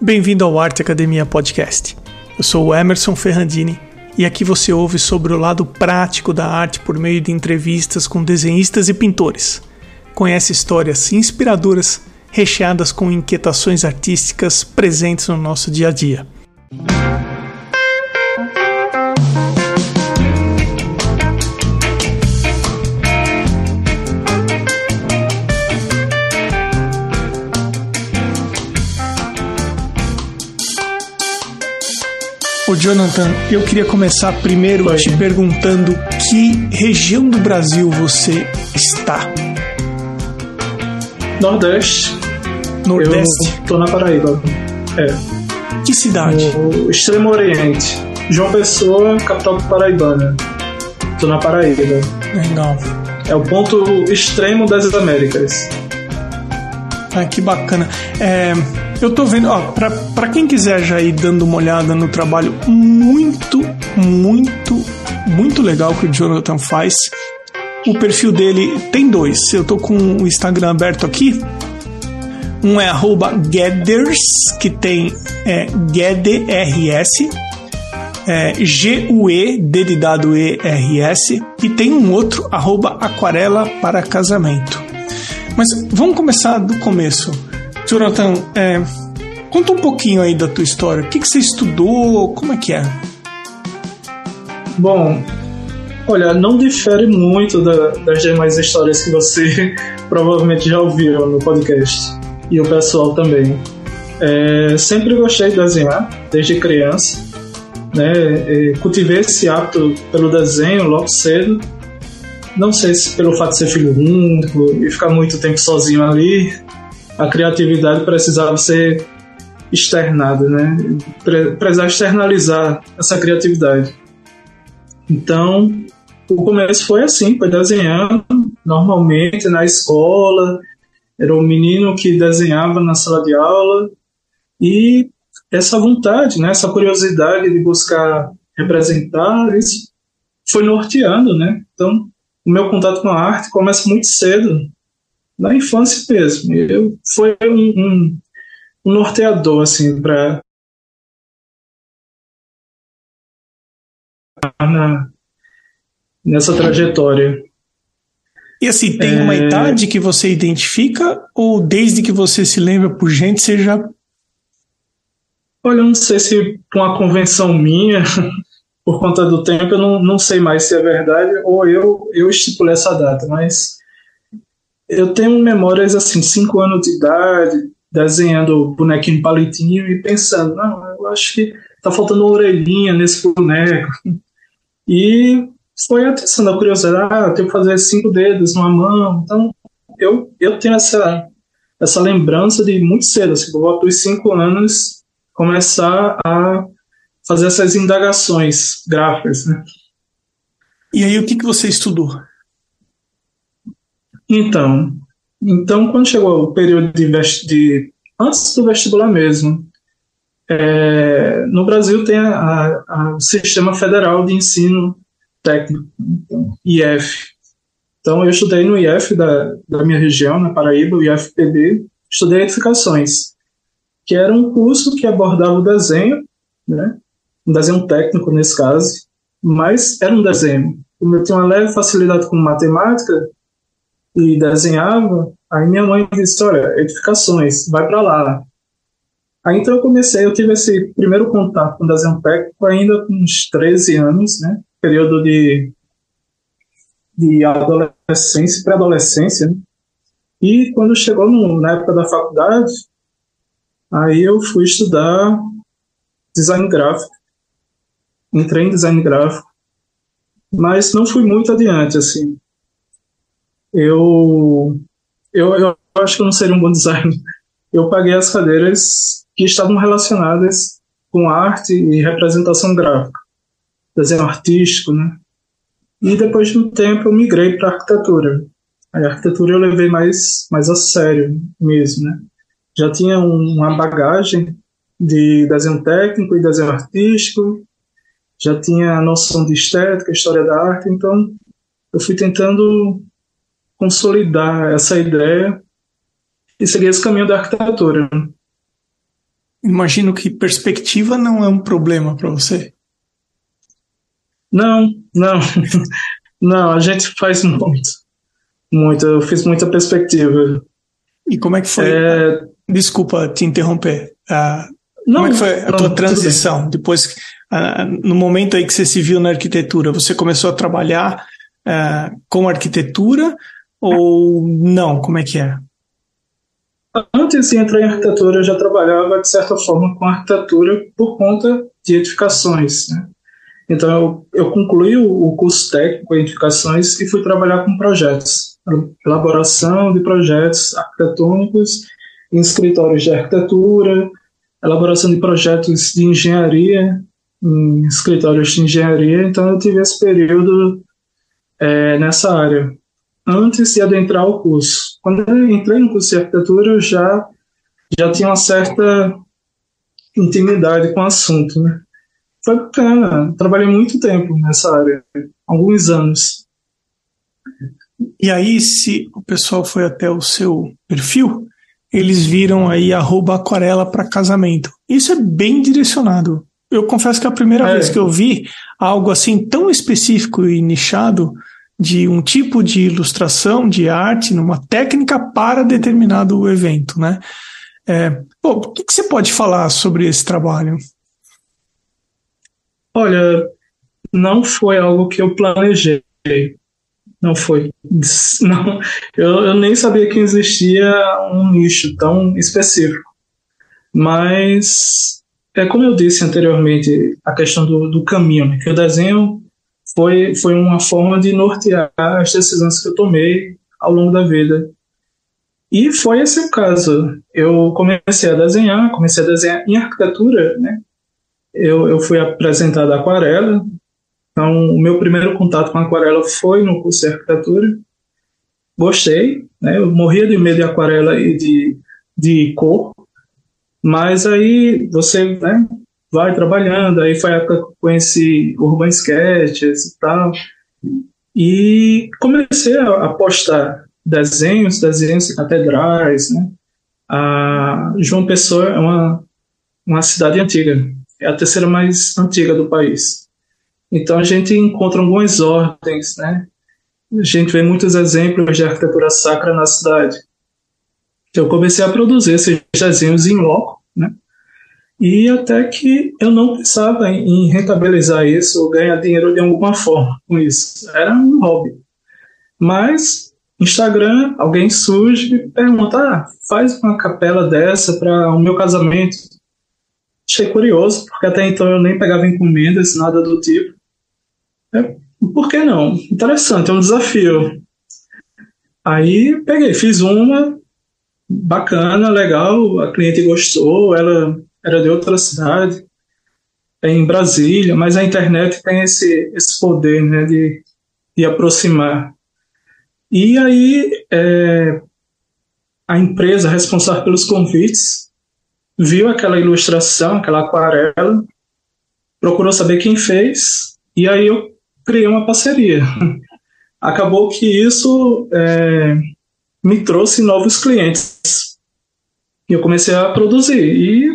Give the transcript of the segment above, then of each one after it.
Bem-vindo ao Arte Academia Podcast. Eu sou o Emerson Ferrandini e aqui você ouve sobre o lado prático da arte por meio de entrevistas com desenhistas e pintores. Conhece histórias inspiradoras recheadas com inquietações artísticas presentes no nosso dia a dia. Jonathan, eu queria começar primeiro te perguntando que região do Brasil você está? Nordeste. Nordeste? Eu tô na Paraíba. É. Que cidade? No Extremo Oriente. João Pessoa, capital paraibana. Tô na Paraíba. Legal. É o ponto extremo das Américas. Ah, que bacana. É, eu tô vendo, ó, pra, pra quem quiser já ir dando uma olhada no trabalho muito, muito, muito legal que o Jonathan faz. O perfil dele tem dois. Eu tô com o Instagram aberto aqui. Um é Gathers, que tem é, GEDRS, é, G-U-E-D de dado E-R-S, e tem um outro, arroba Aquarela para Casamento. Mas vamos começar do começo. Jonathan, é, conta um pouquinho aí da tua história. O que, que você estudou? Como é que é? Bom, olha, não difere muito da, das demais histórias que você provavelmente já ouviu no podcast. E o pessoal também. É, sempre gostei de desenhar, desde criança. Né? Cultivei esse hábito pelo desenho logo cedo. Não sei se pelo fato de ser filho único e ficar muito tempo sozinho ali, a criatividade precisava ser externada, né? Precisava externalizar essa criatividade. Então, o começo foi assim, foi desenhando normalmente na escola. Era um menino que desenhava na sala de aula e essa vontade, né, essa curiosidade de buscar representar, isso foi norteando, né? Então, o meu contato com a arte começa muito cedo, na infância mesmo. Eu, foi um, um, um norteador, assim, para nessa trajetória. E assim, tem uma É. idade que você identifica ou desde que você se lembra por gente, você já. Olha, eu não sei se por uma convenção minha, por conta do tempo, eu não, não sei mais se é verdade ou eu, eu estipulei essa data, mas eu tenho memórias assim, cinco anos de idade, desenhando bonequinho palitinho e pensando, não, eu acho que tá faltando uma orelhinha nesse boneco. E foi atenção da curiosidade, ah, eu tenho que fazer cinco dedos numa mão. Então, eu, eu tenho essa, essa lembrança de muito cedo, assim, por volta dos cinco anos, começar a fazer essas indagações gráficas, né? E aí, o que, que você estudou? Então, então quando chegou o período de, de antes do vestibular mesmo, é, no Brasil tem a- a- o Sistema Federal de Ensino Técnico, então, IF. Então eu estudei no IF da, da minha região, na Paraíba, o IFPB, estudei edificações, que era um curso que abordava o desenho, né, um desenho técnico nesse caso, mas era um desenho. Como eu tinha uma leve facilidade com matemática, e desenhava, aí minha mãe disse, olha, edificações, vai para lá. Aí então eu comecei, eu tive esse primeiro contato com desenho técnico ainda com uns 13 anos, né? Período de, de adolescência, pré-adolescência, né? E quando chegou no, na época da faculdade, aí eu fui estudar design gráfico. Entrei em design gráfico, mas não fui muito adiante, assim eu, eu, eu acho que eu não seria um bom designer. Eu paguei as cadeiras que estavam relacionadas com arte e representação gráfica, desenho artístico, né? E depois de um tempo eu migrei para arquitetura. A arquitetura eu levei mais, mais a sério mesmo, né? Já tinha um- uma bagagem de desenho técnico e desenho artístico, já tinha a noção de estética, história da arte, então eu fui tentando consolidar essa ideia e seguir esse caminho da arquitetura. imagino que perspectiva não é um problema para você. Não, não. não, a gente faz muito. Muito. Eu fiz muita perspectiva. E como é que foi? É... Desculpa te interromper. Uh, não, como é que foi a não, tua transição? Depois, uh, no momento aí que você se viu na arquitetura, você começou a trabalhar uh, com arquitetura ou não? Como é que é? Antes de entrar em arquitetura, eu já trabalhava, de certa forma, com arquitetura por conta de edificações. Né? Então, eu, eu concluí o, curso técnico em edificações e fui trabalhar com projetos, elaboração de projetos arquitetônicos em escritórios de arquitetura, elaboração de projetos de engenharia em escritórios de engenharia. Então, eu tive esse período é, nessa área antes de adentrar o curso. Quando eu entrei no curso de arquitetura, eu já, já tinha uma certa intimidade com o assunto. Né? Foi bacana, trabalhei muito tempo nessa área, alguns anos. E aí, se o pessoal foi até o seu perfil, eles viram aí arroba aquarela para casamento. Isso é bem direcionado. Eu confesso que é a primeira é. vez que eu vi algo assim tão específico e nichado de um tipo de ilustração, de arte, numa técnica para determinado evento, né? É, bom, o que, que você pode falar sobre esse trabalho? Olha, não foi algo que eu planejei. Não foi. Não, eu, eu nem sabia que existia um nicho tão específico. Mas é como eu disse anteriormente, a questão do, do caminho, né? que o desenho foi, foi uma forma de nortear as decisões que eu tomei ao longo da vida. E foi esse o caso. Eu comecei a desenhar, comecei a desenhar em arquitetura, né? Eu, eu fui apresentado a aquarela, então o meu primeiro contato com a aquarela foi no curso de arquitetura. Gostei, né? Eu morria de medo de aquarela e de, de cor, mas aí você né, vai trabalhando, aí foi a época que eu conheci Urban Sketches e tal, e comecei a, postar desenhos, desenhos de catedrais, né? A João Pessoa é uma, uma cidade antiga, é a terceira mais antiga do país. Então a gente encontra algumas ordens, né? A gente vê muitos exemplos de arquitetura sacra na cidade. Então, eu comecei a produzir esses desenhos em loco, né? E até que eu não pensava em rentabilizar isso ou ganhar dinheiro de alguma forma com isso. Era um hobby. Mas Instagram, alguém surge e pergunta: ah, faz uma capela dessa para o meu casamento. Achei curioso, porque até então eu nem pegava encomendas, nada do tipo. É, por que não? Interessante, é um desafio. Aí peguei, fiz uma, bacana, legal, a cliente gostou, ela era de outra cidade, em Brasília, mas a internet tem esse, esse poder né, de, de aproximar. E aí é, a empresa responsável pelos convites viu aquela ilustração, aquela aquarela, procurou saber quem fez, e aí eu criei uma parceria. Acabou que isso é, me trouxe novos clientes. E eu comecei a produzir. E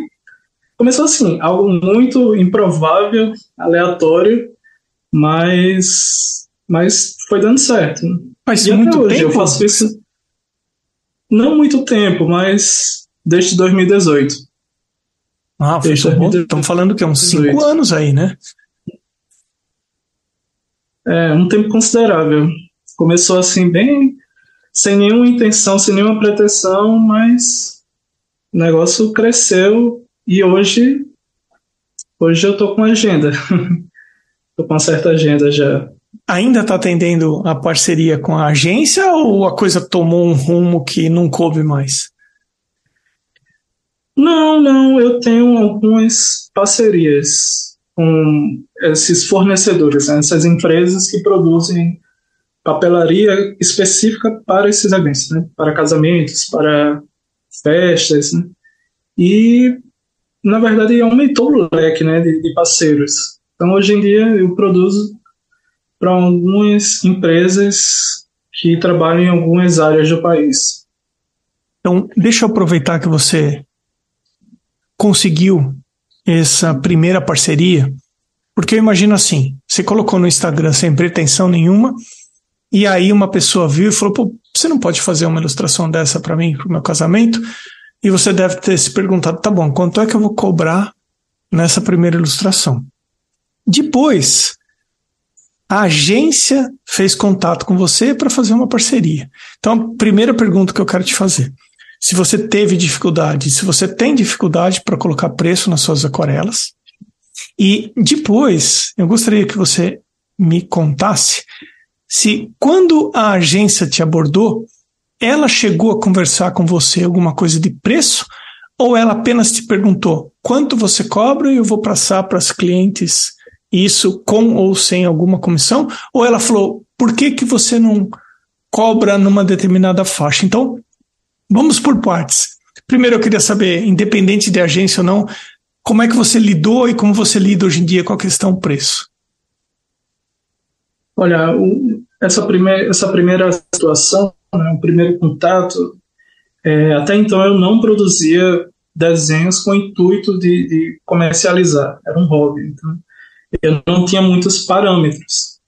começou assim, algo muito improvável, aleatório, mas, mas foi dando certo. Mas e muito hoje tempo? eu faço isso. Não muito tempo, mas desde 2018. Ah, foi desde bom. Estamos falando que é uns 5 anos aí, né? É, um tempo considerável. Começou assim, bem sem nenhuma intenção, sem nenhuma pretensão, mas o negócio cresceu e hoje, hoje eu tô com agenda. tô com uma certa agenda já. Ainda está atendendo a parceria com a agência ou a coisa tomou um rumo que não coube mais? Não, não, eu tenho algumas parcerias com esses fornecedores, né, essas empresas que produzem papelaria específica para esses eventos, né, para casamentos, para festas, né, e na verdade, aumentou o leque né, de, de parceiros. Então, hoje em dia, eu produzo para algumas empresas que trabalham em algumas áreas do país. Então, deixa eu aproveitar que você conseguiu essa primeira parceria? Porque eu imagino assim: você colocou no Instagram sem pretensão nenhuma, e aí uma pessoa viu e falou: Pô, você não pode fazer uma ilustração dessa para mim, para o meu casamento? E você deve ter se perguntado: tá bom, quanto é que eu vou cobrar nessa primeira ilustração? Depois, a agência fez contato com você para fazer uma parceria. Então, a primeira pergunta que eu quero te fazer: se você teve dificuldade, se você tem dificuldade para colocar preço nas suas aquarelas, e depois eu gostaria que você me contasse se quando a agência te abordou, ela chegou a conversar com você alguma coisa de preço ou ela apenas te perguntou quanto você cobra e eu vou passar para as clientes isso com ou sem alguma comissão? Ou ela falou por que, que você não cobra numa determinada faixa? Então, vamos por partes. Primeiro eu queria saber, independente de agência ou não, como é que você lidou e como você lida hoje em dia com a questão preço? Olha, essa, primeir, essa primeira situação, né, o primeiro contato, é, até então eu não produzia desenhos com o intuito de, de, comercializar, era um hobby, então eu não tinha muitos parâmetros.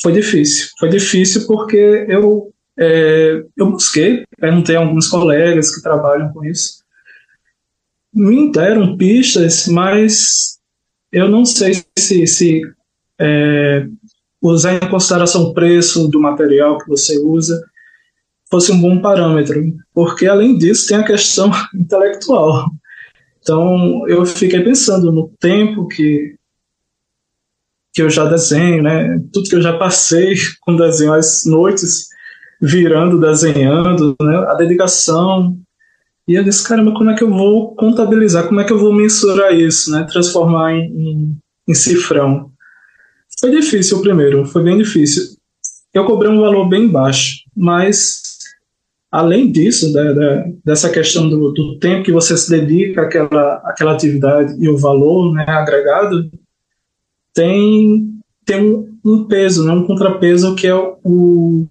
Foi difícil, foi difícil porque eu, é, eu busquei, perguntei a alguns colegas que trabalham com isso, me deram pistas, mas eu não sei se, se é, usar em consideração o preço do material que você usa fosse um bom parâmetro, porque além disso tem a questão intelectual. Então eu fiquei pensando no tempo que que eu já desenho, né? Tudo que eu já passei com desenho, as noites virando, desenhando, né? A dedicação. E eu disse, caramba, como é que eu vou contabilizar? Como é que eu vou mensurar isso, né? Transformar em, em, em cifrão. Foi difícil o primeiro, foi bem difícil. Eu cobrei um valor bem baixo, mas além disso, da, da, dessa questão do, do, tempo que você se dedica àquela, àquela atividade e o valor né, agregado, tem, tem um, um peso, né, um contrapeso que é o, o,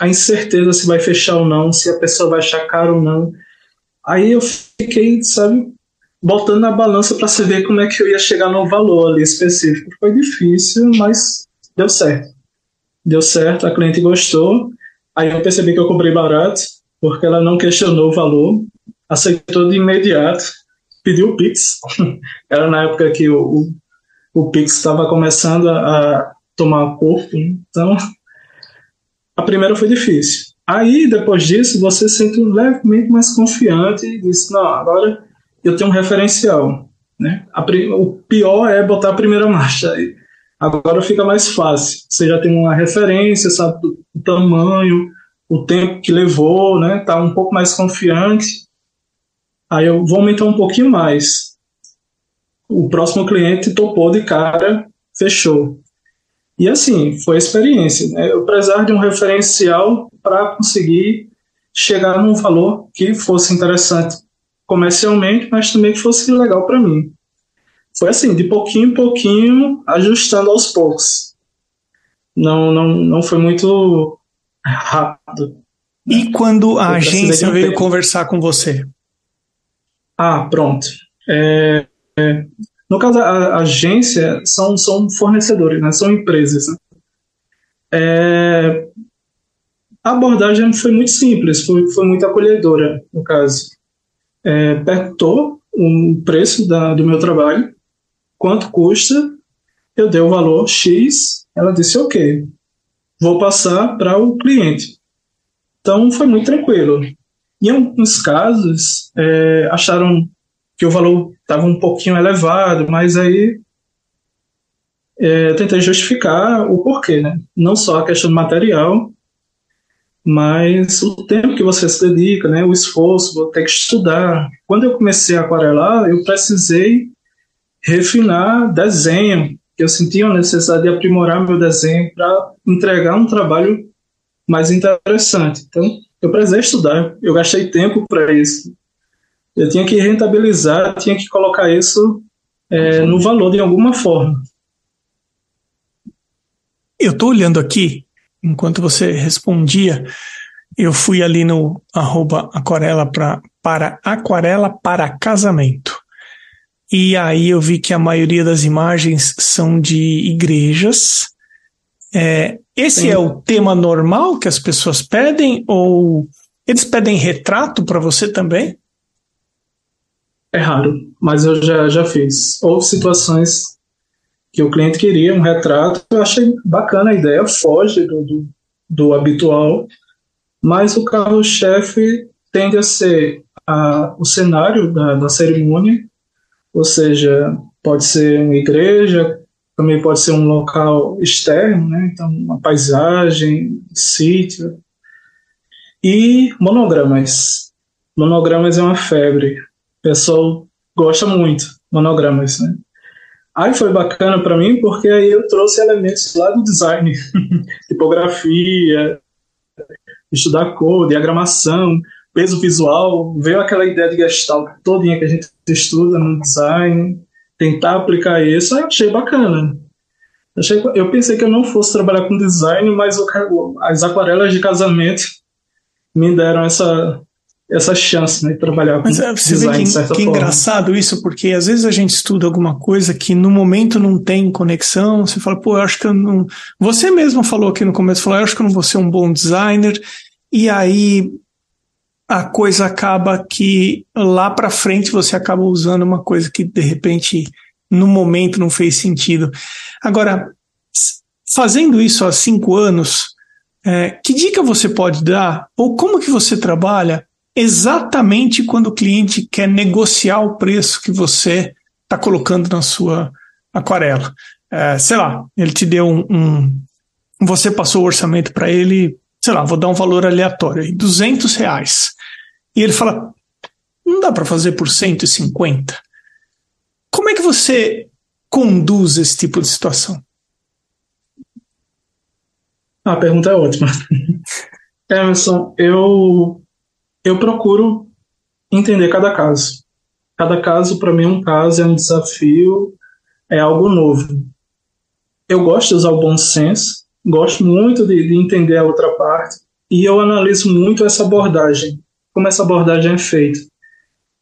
a incerteza se vai fechar ou não, se a pessoa vai achar caro ou não. Aí eu fiquei, sabe, botando na balança para saber como é que eu ia chegar no valor ali específico. Foi difícil, mas deu certo. Deu certo, a cliente gostou. Aí eu percebi que eu cobrei barato, porque ela não questionou o valor, aceitou de imediato, pediu o Pix. Era na época que o, o, o Pix estava começando a, a tomar corpo, então a primeira foi difícil. Aí, depois disso, você se sente levemente mais confiante e diz, não, agora eu tenho um referencial. Né? A, o pior é botar a primeira marcha. Agora fica mais fácil. Você já tem uma referência, sabe o tamanho, o tempo que levou, né? Tá um pouco mais confiante. Aí eu vou aumentar um pouquinho mais. O próximo cliente topou de cara, fechou. E assim, foi a experiência. Né? Eu precisava de um referencial para conseguir chegar num valor que fosse interessante comercialmente, mas também que fosse legal para mim. Foi assim, de pouquinho em pouquinho, ajustando aos poucos. Não, não, não foi muito rápido. E quando a agência veio tempo. conversar com você? Ah, pronto. É, é, no caso, a, a, agência são, são fornecedores, né? são empresas. Né? É, a abordagem foi muito simples, foi, foi muito acolhedora, no caso é, perguntou o preço da, do meu trabalho, quanto custa, eu dei o valor X, ela disse ok, vou passar para o cliente. Então foi muito tranquilo. Em alguns casos, é, acharam que o valor estava um pouquinho elevado, mas aí é, tentei justificar o porquê, né? Não só a questão do material, mas o tempo que você se dedica, né, o esforço, vou ter que estudar. Quando eu comecei a aquarelar, eu precisei refinar desenho, eu sentia a necessidade de aprimorar meu desenho para entregar um trabalho mais interessante. Então, eu precisei estudar, eu gastei tempo para isso. Eu tinha que rentabilizar, tinha que colocar isso é, no valor de alguma forma. Eu estou olhando aqui enquanto você respondia, eu fui ali no arroba aquarela pra, para aquarela para casamento. E aí eu vi que a maioria das imagens são de igrejas. É, esse Sim. é o tema normal que as pessoas pedem ou eles pedem retrato para você também? É raro, mas eu já, já fiz. Houve situações que o cliente queria um retrato, eu achei bacana a ideia, foge do, do, do habitual, mas o carro-chefe tende a ser a, o cenário da, da cerimônia, ou seja, pode ser uma igreja, também pode ser um local externo, né? então uma paisagem, sítio, e monogramas. Monogramas é uma febre, o pessoal gosta muito monogramas, né? Aí foi bacana para mim porque aí eu trouxe elementos lá do design, tipografia, estudar cor, diagramação, peso visual, veio aquela ideia de gestalt todinha que a gente estuda no design, tentar aplicar isso, eu achei bacana. Achei, eu pensei que eu não fosse trabalhar com design, mas as aquarelas de casamento me deram essa essa chance né, de trabalhar com Mas, é, você design, vê que, de certa que forma. engraçado isso, porque às vezes a gente estuda alguma coisa que no momento não tem conexão, você fala, pô, eu acho que eu não... Você mesmo falou aqui no começo, falou, eu acho que eu não vou ser um bom designer, e aí a coisa acaba que lá para frente você acaba usando uma coisa que de repente no momento não fez sentido. Agora, fazendo isso há cinco anos, é, que dica você pode dar? Ou como que você trabalha exatamente quando o cliente quer negociar o preço que você está colocando na sua aquarela? É, sei lá, ele te deu um, um você passou o orçamento para ele, sei lá, vou dar um valor aleatório, 200 reais. E ele fala, não dá para fazer por 150. Como é que você conduz esse tipo de situação? A pergunta é ótima. Emerson, eu, eu procuro entender cada caso. Cada caso, para mim, é um caso, é um desafio, é algo novo. Eu gosto de usar o bom senso, gosto muito de, de entender a outra parte, e eu analiso muito essa abordagem, como essa abordagem é feita.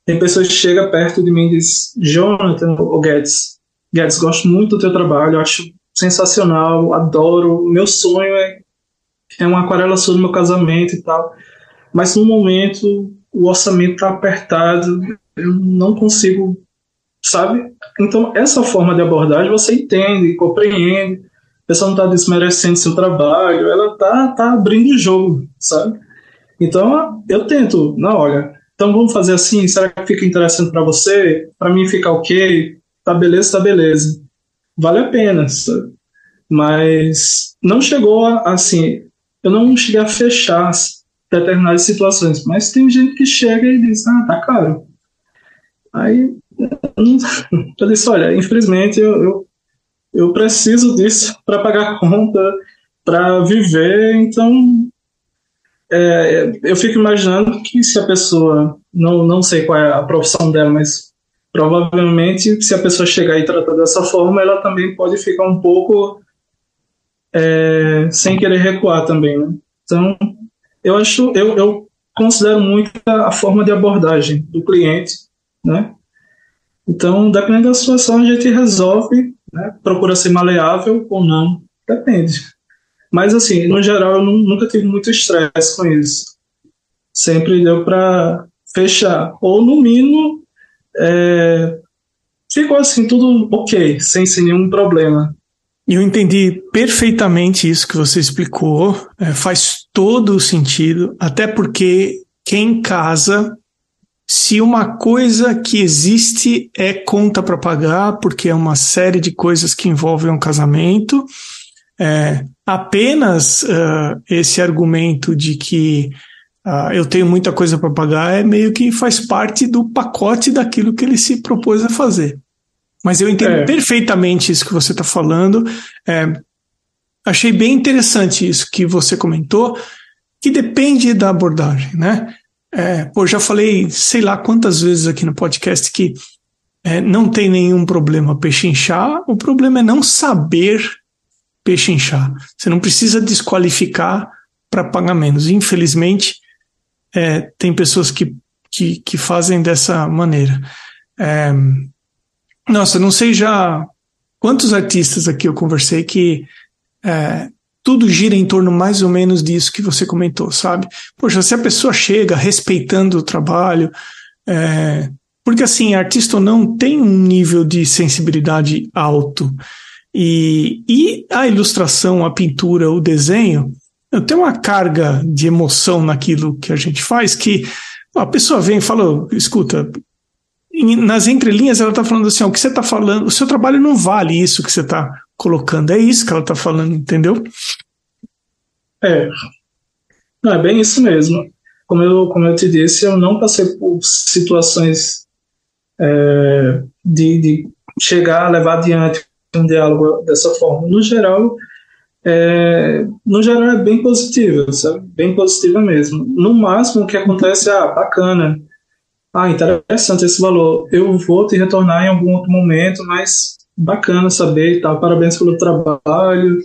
Tem pessoas que chegam perto de mim e dizem, Jonathan ou Guedes, Guedes, gosto muito do teu trabalho, acho sensacional, adoro. Meu sonho é, é uma aquarela sobre meu casamento e tal. Mas no momento o orçamento está apertado, eu não consigo, sabe? Então, essa forma de abordagem você entende, compreende. Pessoa não está desmerecendo seu trabalho, ela está tá abrindo o jogo, sabe? Então, eu tento, não, olha, então vamos fazer assim, será que fica interessante para você? Para mim fica ok? Tá beleza, tá beleza vale a pena. Sabe? Mas não chegou a, assim, eu não cheguei a fechar determinadas situações, mas tem gente que chega e diz, ah, tá caro. Aí eu disse, olha, infelizmente eu, eu, eu preciso disso para pagar conta, para viver, então é, eu fico imaginando que se a pessoa, não, não sei qual é a profissão dela, mas provavelmente, se a pessoa chegar e tratar dessa forma, ela também pode ficar um pouco é, sem querer recuar também, né? Então, eu acho, eu, eu considero muito a, a, forma de abordagem do cliente, né? Então, dependendo da situação, a gente resolve, né? Procura ser maleável ou não, depende. Mas, assim, no geral, eu nunca tive muito estresse com isso. Sempre deu para fechar, ou no mínimo é, ficou assim, tudo ok, sem, sem nenhum problema. Eu entendi perfeitamente isso que você explicou, é, faz todo o sentido, até porque quem casa, se uma coisa que existe é conta para pagar, porque é uma série de coisas que envolvem um casamento, é, apenas uh, esse argumento de que ah, eu tenho muita coisa para pagar, é meio que faz parte do pacote daquilo que ele se propôs a fazer. Mas eu entendo é. perfeitamente isso que você está falando. É, achei bem interessante isso que você comentou, que depende da abordagem, né? É, pô, já falei, sei lá quantas vezes aqui no podcast que é, não tem nenhum problema pechinchar, o problema é não saber pechinchar. Você não precisa desqualificar para pagar menos. Infelizmente, é, tem pessoas que, que, que, fazem dessa maneira. É, Nossa, não sei já quantos artistas aqui eu conversei que é, tudo gira em torno mais ou menos disso que você comentou, sabe? Poxa, se a pessoa chega respeitando o trabalho, é, porque assim, artista ou não, tem um nível de sensibilidade alto. E, e a ilustração, a pintura, o desenho, tem uma carga de emoção naquilo que a gente faz que a pessoa vem e fala, escuta, nas entrelinhas ela está falando assim, o que você está falando, o seu trabalho não vale isso que você está colocando, é isso que ela está falando, entendeu? É, não, é bem isso mesmo. Como eu, como eu te disse, eu não passei por situações é, de, de chegar a levar adiante um diálogo dessa forma. No geral, é, no geral é bem positiva, sabe? Bem positiva mesmo. No máximo o que acontece é, ah, bacana, ah, interessante esse valor. Eu vou te retornar em algum outro momento, mas bacana saber e tal. Parabéns pelo trabalho.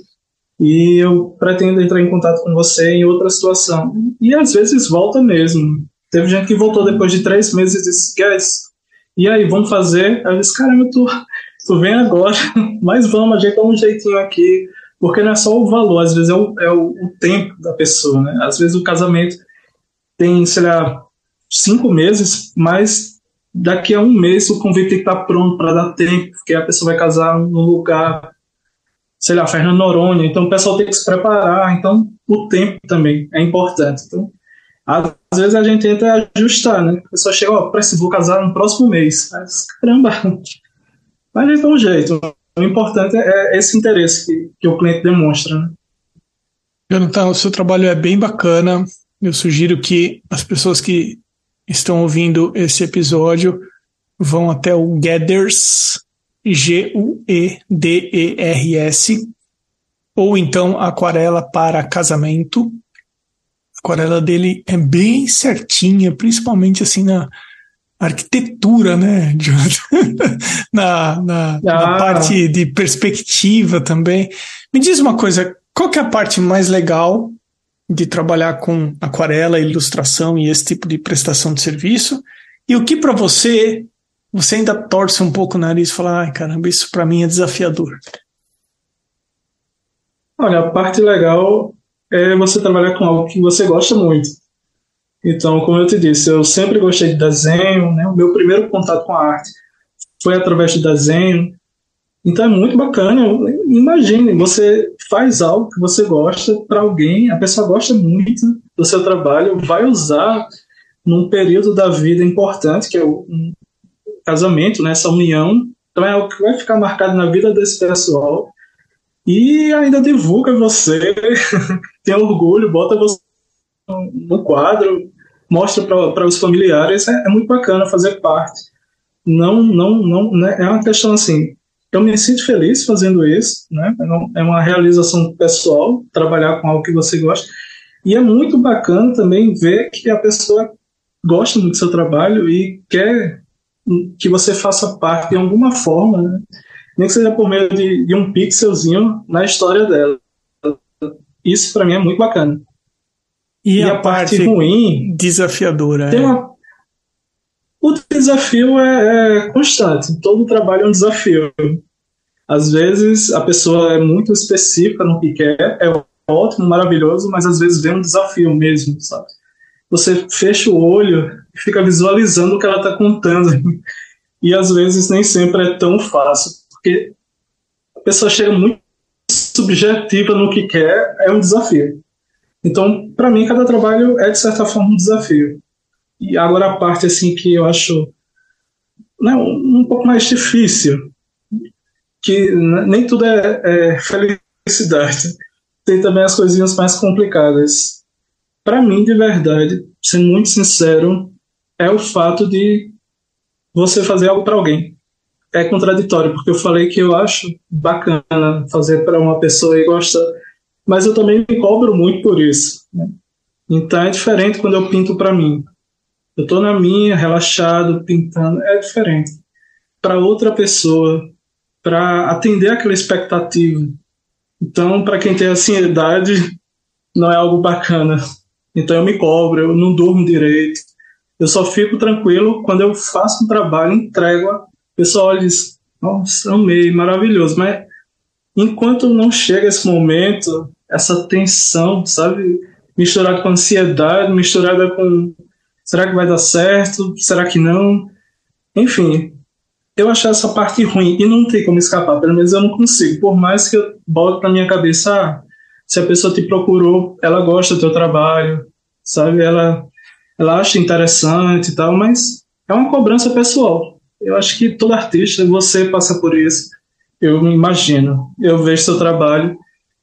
E eu pretendo entrar em contato com você em outra situação. E às vezes volta mesmo. Teve gente que voltou depois de três meses e disse: Guys, e aí, vamos fazer? Eu disse: Caramba, tu, tu vem agora, mas vamos, a gente dá um jeitinho aqui. Porque não é só o valor, às vezes é o, é o, o tempo da pessoa, né? Às vezes o casamento tem, sei lá, cinco meses, mas daqui a um mês o convite tem que estar pronto para dar tempo, porque a pessoa vai casar num lugar, sei lá, Fernando Noronha, então o pessoal tem que se preparar, então o tempo também é importante. Então, às vezes a gente tenta ajustar, né? A pessoa chega, ó, oh, vou casar no próximo mês. Mas, caramba, mas a um jeito. O importante é esse interesse que, que o cliente demonstra, né? Jonathan, o seu trabalho é bem bacana. Eu sugiro que as pessoas que estão ouvindo esse episódio vão até o Gathers, G-U-E-D-E-R-S, ou então Aquarela para Casamento. A aquarela dele é bem certinha, principalmente assim na arquitetura, né, na, na, ah. na parte de perspectiva também. Me diz uma coisa, qual que é a parte mais legal de trabalhar com aquarela, ilustração e esse tipo de prestação de serviço? E o que para você você ainda torce um pouco o nariz e fala, ai caramba, isso para mim é desafiador? Olha, a parte legal é você trabalhar com algo que você gosta muito. Então, como eu te disse, eu sempre gostei de desenho, né? O meu primeiro contato com a arte foi através de desenho. Então é muito bacana. Imagine, você faz algo que você gosta para alguém, a pessoa gosta muito do seu trabalho, vai usar num período da vida importante, que é o um casamento, né, essa união. Então é algo que vai ficar marcado na vida desse pessoal. E ainda divulga você, tem orgulho, bota você no quadro, mostra para os familiares. É, é muito bacana fazer parte. Não, não, não, né, é uma questão assim eu me sinto feliz fazendo isso, né? É uma realização pessoal, trabalhar com algo que você gosta. E é muito bacana também ver que a pessoa gosta muito do seu trabalho e quer que você faça parte de alguma forma, né? nem que seja por meio de, de um pixelzinho na história dela. Isso para mim é muito bacana. E, e a, a, parte, parte ruim, desafiadora. Tem é. uma, o desafio é, é constante, todo trabalho é um desafio. Às vezes a pessoa é muito específica no que quer, é ótimo, maravilhoso, mas às vezes vem um desafio mesmo, sabe? Você fecha o olho e fica visualizando o que ela está contando. E às vezes nem sempre é tão fácil, porque a pessoa chega muito subjetiva no que quer, é um desafio. Então, para mim, cada trabalho é de certa forma um desafio. E agora a parte assim que eu acho né, um, pouco mais difícil, que nem tudo é, é felicidade. Tem também as coisinhas mais complicadas. Para mim, de verdade, sendo muito sincero, é o fato de você fazer algo para alguém. É contraditório, porque eu falei que eu acho bacana fazer para uma pessoa e gosta, mas eu também me cobro muito por isso. Né? Então é diferente quando eu pinto para mim. Eu estou na minha, relaxado, pintando, é diferente. Para outra pessoa, para atender aquela expectativa. Então, para quem tem ansiedade, não é algo bacana. Então, eu me cobro, eu não durmo direito. Eu só fico tranquilo quando eu faço um trabalho, entrego, o pessoal olha e diz: Nossa, amei, maravilhoso. Mas enquanto não chega esse momento, essa tensão, sabe? Misturada com ansiedade, misturada com será que vai dar certo? Será que não? Enfim, eu achei essa parte ruim e não tem como escapar, pelo menos eu não consigo. Por mais que eu bote na minha cabeça, ah, se a pessoa te procurou, ela gosta do teu trabalho, sabe? Ela, ela acha interessante e tal, mas é uma cobrança pessoal. Eu acho que todo artista, você passa por isso. Eu me imagino, eu vejo seu trabalho.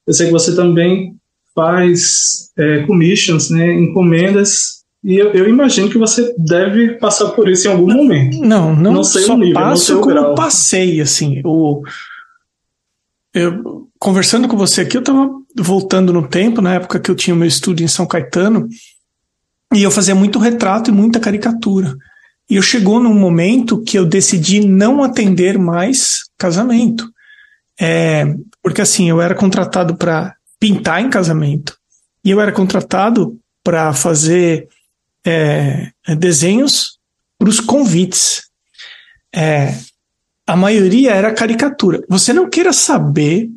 Eu sei que você também faz é, commissions, né, encomendas e eu, eu, imagino que você deve passar por isso em algum momento. Não, não, não sei só o nível, passo não sei como grau. passei, assim. O, eu, conversando com você aqui, eu estava voltando no tempo, na época que eu tinha o meu estúdio em São Caetano, e eu fazia muito retrato e muita caricatura. E eu chegou num momento que eu decidi não atender mais casamento. É, porque assim, eu era contratado para pintar em casamento, e eu era contratado para fazer é, desenhos para os convites. É, a maioria era caricatura. Você não queira saber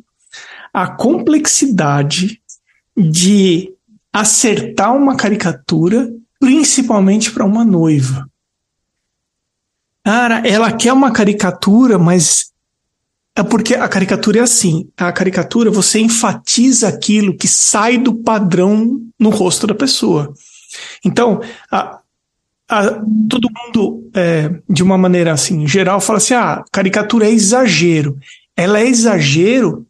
a complexidade de acertar uma caricatura, principalmente para uma noiva. Cara, ela quer uma caricatura, mas é porque a caricatura é assim. A caricatura você enfatiza aquilo que sai do padrão no rosto da pessoa. Então, a, a, todo mundo, é, de uma maneira assim, geral, fala assim: ah, caricatura é exagero. Ela é exagero,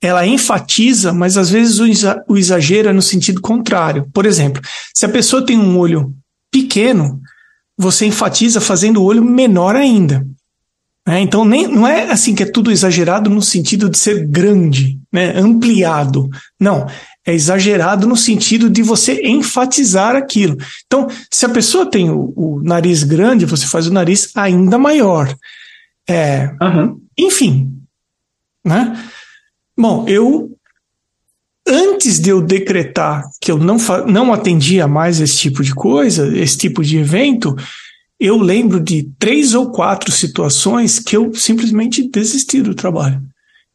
ela enfatiza, mas às vezes o, exagero é no sentido contrário. Por exemplo, se a pessoa tem um olho pequeno, você enfatiza fazendo o olho menor ainda. Né? Então, nem, não é assim que é tudo exagerado no sentido de ser grande, né? ampliado. Não, é exagerado no sentido de você enfatizar aquilo. Então, se a pessoa tem o, o nariz grande, você faz o nariz ainda maior. É, uhum. Enfim, né? Bom, eu antes de eu decretar que eu não, não atendia mais esse tipo de coisa, esse tipo de evento, eu lembro de três ou quatro situações que eu simplesmente desisti do trabalho.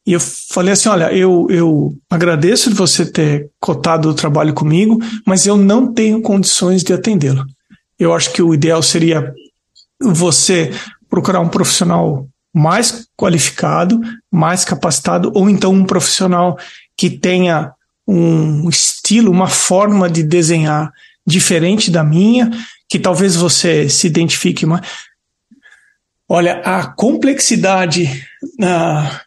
E eu falei assim: olha, eu, eu agradeço de você ter cotado o trabalho comigo, mas eu não tenho condições de atendê-lo. Eu acho que o ideal seria você procurar um profissional mais qualificado, mais capacitado, ou então um profissional que tenha um estilo, uma forma de desenhar diferente da minha, que talvez você se identifique mais. Olha, a complexidade na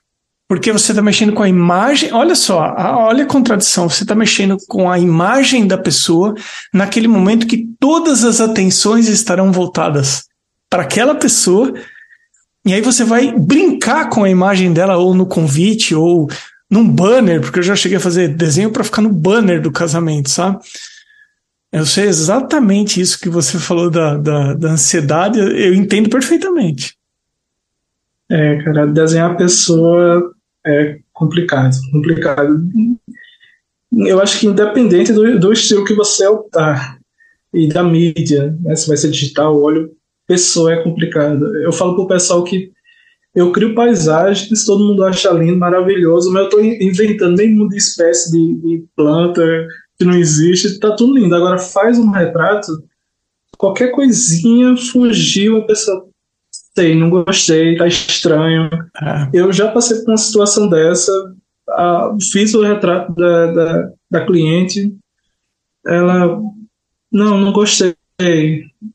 porque você está mexendo com a imagem. Olha só, olha a contradição. Você está mexendo com a imagem da pessoa naquele momento que todas as atenções estarão voltadas para aquela pessoa. E aí você vai brincar com a imagem dela, ou no convite, ou num banner, porque eu já cheguei a fazer desenho para ficar no banner do casamento, sabe? Eu sei exatamente isso que você falou da, da, da ansiedade, eu entendo perfeitamente. É, cara, desenhar a pessoa é complicado, complicado. Eu acho que independente do, do estilo que você optar e da mídia, né, se vai ser digital, olho, pessoa é complicado. Eu falo pro pessoal que eu crio paisagens, todo mundo acha lindo, maravilhoso, mas eu estou inventando nem mundo de espécie de, de, planta que não existe, tá tudo lindo. Agora faz um retrato, qualquer coisinha fugiu, a pessoa sei, não gostei, tá estranho. É. Eu já passei por uma situação dessa, fiz o retrato da, da, da cliente, ela, não, não gostei,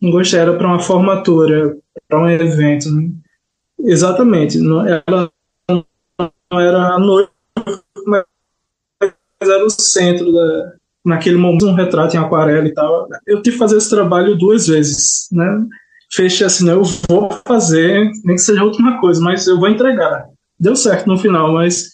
não gostei, era para uma formatura, para um evento. Né? Exatamente, não, ela não era a noite, mas era o centro da, naquele momento, um retrato em aquarela e tal. Eu tive que fazer esse trabalho duas vezes, né? Fechei assim, eu vou fazer, nem que seja a última coisa, mas eu vou entregar. Deu certo no final, mas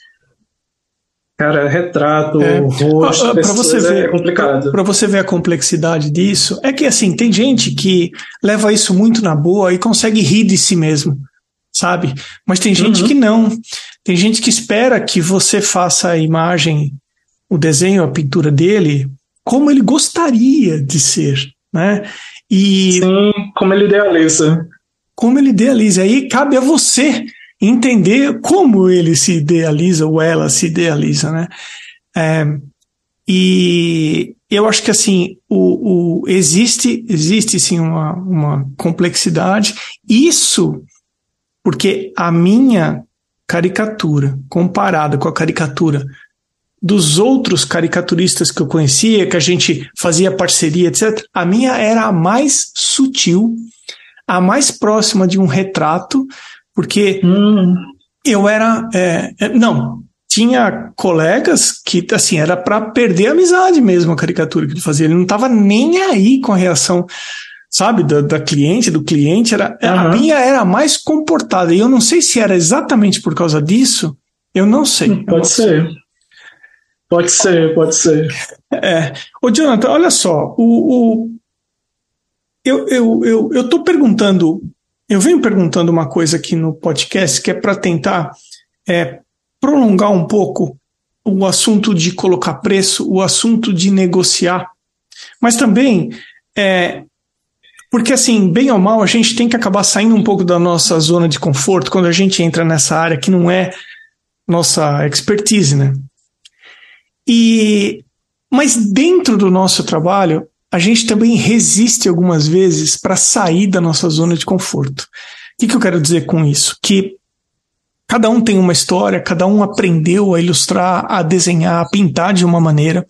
cara, retrato, é. rosto, para você ver, é complicado. Para você ver a complexidade disso, é que assim, tem gente que leva isso muito na boa e consegue rir de si mesmo, sabe? Mas tem gente uhum. que não. Tem gente que espera que você faça a imagem, o desenho, a pintura dele como ele gostaria de ser, né? E Sim, como ele idealiza. como ele idealiza. Aí cabe a você entender como ele se idealiza ou ela se idealiza, né? É, e eu acho que assim o, o, existe existe sim uma, uma complexidade. Isso porque a minha caricatura comparada com a caricatura dos outros caricaturistas que eu conhecia, que a gente fazia parceria, etc., a minha era a mais sutil, a mais próxima de um retrato, porque hum. eu era. É, é, não, tinha colegas que, assim, era para perder a amizade mesmo a caricatura que ele fazia. Ele não estava nem aí com a reação, sabe, da, da cliente, do cliente. Era, uhum. A minha era mais comportada. E eu não sei se era exatamente por causa disso. Eu não sei. Pode não ser. Sei. Pode ser, pode ser. É. Ô, Jonathan, olha só. O, o, eu, eu, eu, eu tô perguntando eu venho perguntando uma coisa aqui no podcast que é para tentar é, prolongar um pouco o assunto de colocar preço, o assunto de negociar, mas também é, porque assim, bem ou mal, a gente tem que acabar saindo um pouco da nossa zona de conforto quando a gente entra nessa área que não é nossa expertise, né? E mas dentro do nosso trabalho, a gente também resiste algumas vezes para sair da nossa zona de conforto. O que, que eu quero dizer com isso? Que cada um tem uma história, cada um aprendeu a ilustrar, a desenhar, a pintar de uma maneira.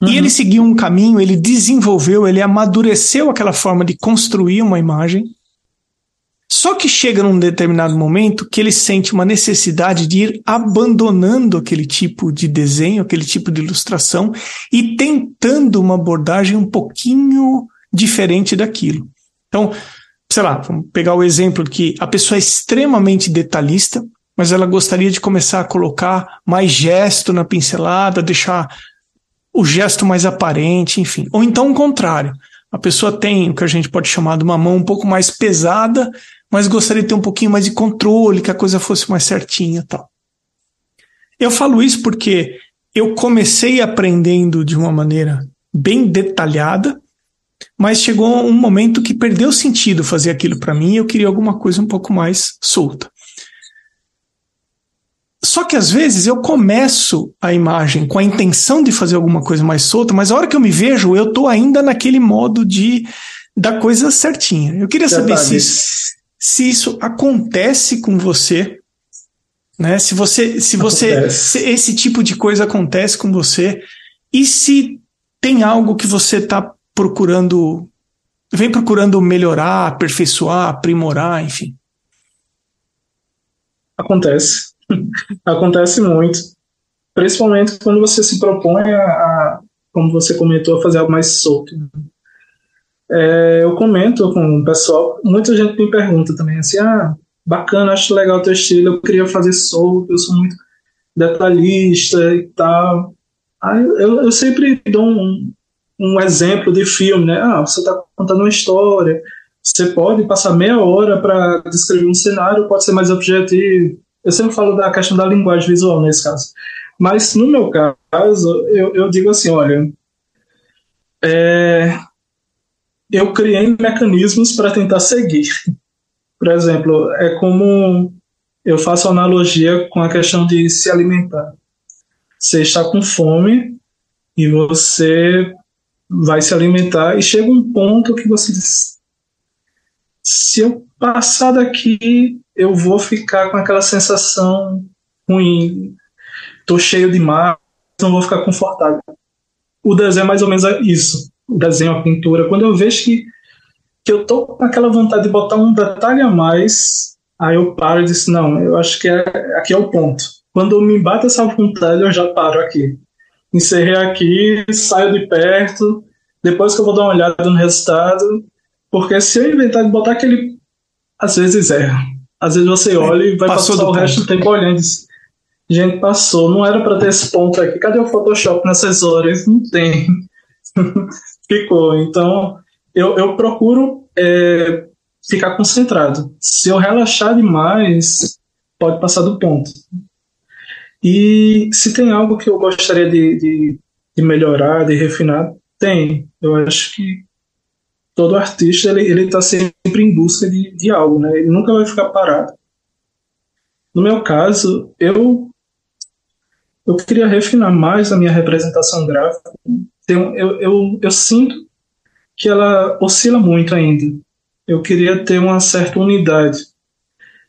Uhum. E ele seguiu um caminho, ele desenvolveu, ele amadureceu aquela forma de construir uma imagem. Só que chega num determinado momento que ele sente uma necessidade de ir abandonando aquele tipo de desenho, aquele tipo de ilustração e tentando uma abordagem um pouquinho diferente daquilo. Então, sei lá, vamos pegar o exemplo que a pessoa é extremamente detalhista, mas ela gostaria de começar a colocar mais gesto na pincelada, deixar o gesto mais aparente, enfim. Ou então o contrário. A pessoa tem o que a gente pode chamar de uma mão um pouco mais pesada, mas gostaria de ter um pouquinho mais de controle, que a coisa fosse mais certinha tal. Eu falo isso porque eu comecei aprendendo de uma maneira bem detalhada, mas chegou um momento que perdeu sentido fazer aquilo para mim e eu queria alguma coisa um pouco mais solta. Só que às vezes eu começo a imagem com a intenção de fazer alguma coisa mais solta, mas a hora que eu me vejo, eu tô ainda naquele modo de da coisa certinha. Eu queria saber se, se isso acontece com você, né? Se você, se você, se esse tipo de coisa acontece com você e se tem algo que você está procurando, vem procurando melhorar, aperfeiçoar, aprimorar, enfim. Acontece, acontece muito, principalmente quando você se propõe a, a como você comentou, a fazer algo mais solto é, eu comento com o pessoal, muita gente me pergunta também assim, ah, bacana, acho legal o teu estilo, eu queria fazer solto, eu sou muito detalhista e tal. Aí eu, eu sempre dou um, um exemplo de filme, né? Ah, você está contando uma história, você pode passar meia hora para descrever um cenário, pode ser mais objetivo. Eu sempre falo da questão da linguagem visual nesse caso. Mas no meu caso, eu, eu digo assim, olha, é, eu criei mecanismos para tentar seguir. Por exemplo, é como eu faço analogia com a questão de se alimentar. Você está com fome e você vai se alimentar e chega um ponto que você diz: se eu passar daqui, eu vou ficar com aquela sensação ruim, estou cheio demais, não vou ficar confortável. O desenho é mais ou menos isso desenho, a pintura, quando eu vejo que, que eu tô com aquela vontade de botar um detalhe a mais, aí eu paro e disse, não, eu acho que é, aqui é o ponto. Quando me bate essa vontade, eu já paro aqui. Encerrei aqui, saio de perto, depois que eu vou dar uma olhada no resultado, porque se eu inventar de botar aquele. Às vezes erra. Às vezes você olha e vai passar o ponto. resto do tempo olhando. Diz, Gente, passou. Não era para ter esse ponto aqui. Cadê o Photoshop nessas horas? Não tem. ficou. Então, eu, eu procuro é, ficar concentrado. Se eu relaxar demais, pode passar do ponto. E se tem algo que eu gostaria de, de, de melhorar, de refinar, tem. Eu acho que todo artista ele está sempre em busca de, de algo, né? Ele nunca vai ficar parado. No meu caso, eu eu queria refinar mais a minha representação gráfica. Eu, eu, eu, eu sinto que ela oscila muito ainda. Eu queria ter uma certa unidade.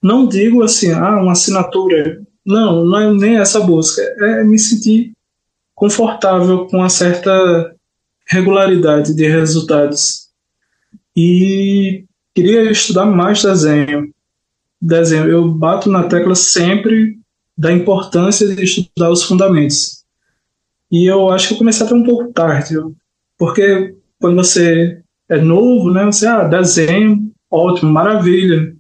Não digo assim, ah, uma assinatura. Não, não é nem essa busca. É me sentir confortável com uma certa regularidade de resultados. E queria estudar mais desenho. Desenho, eu bato na tecla sempre da importância de estudar os fundamentos. E eu acho que eu comecei até um pouco tarde, porque quando você é novo, né, você, ah, desenho, ótimo, maravilha.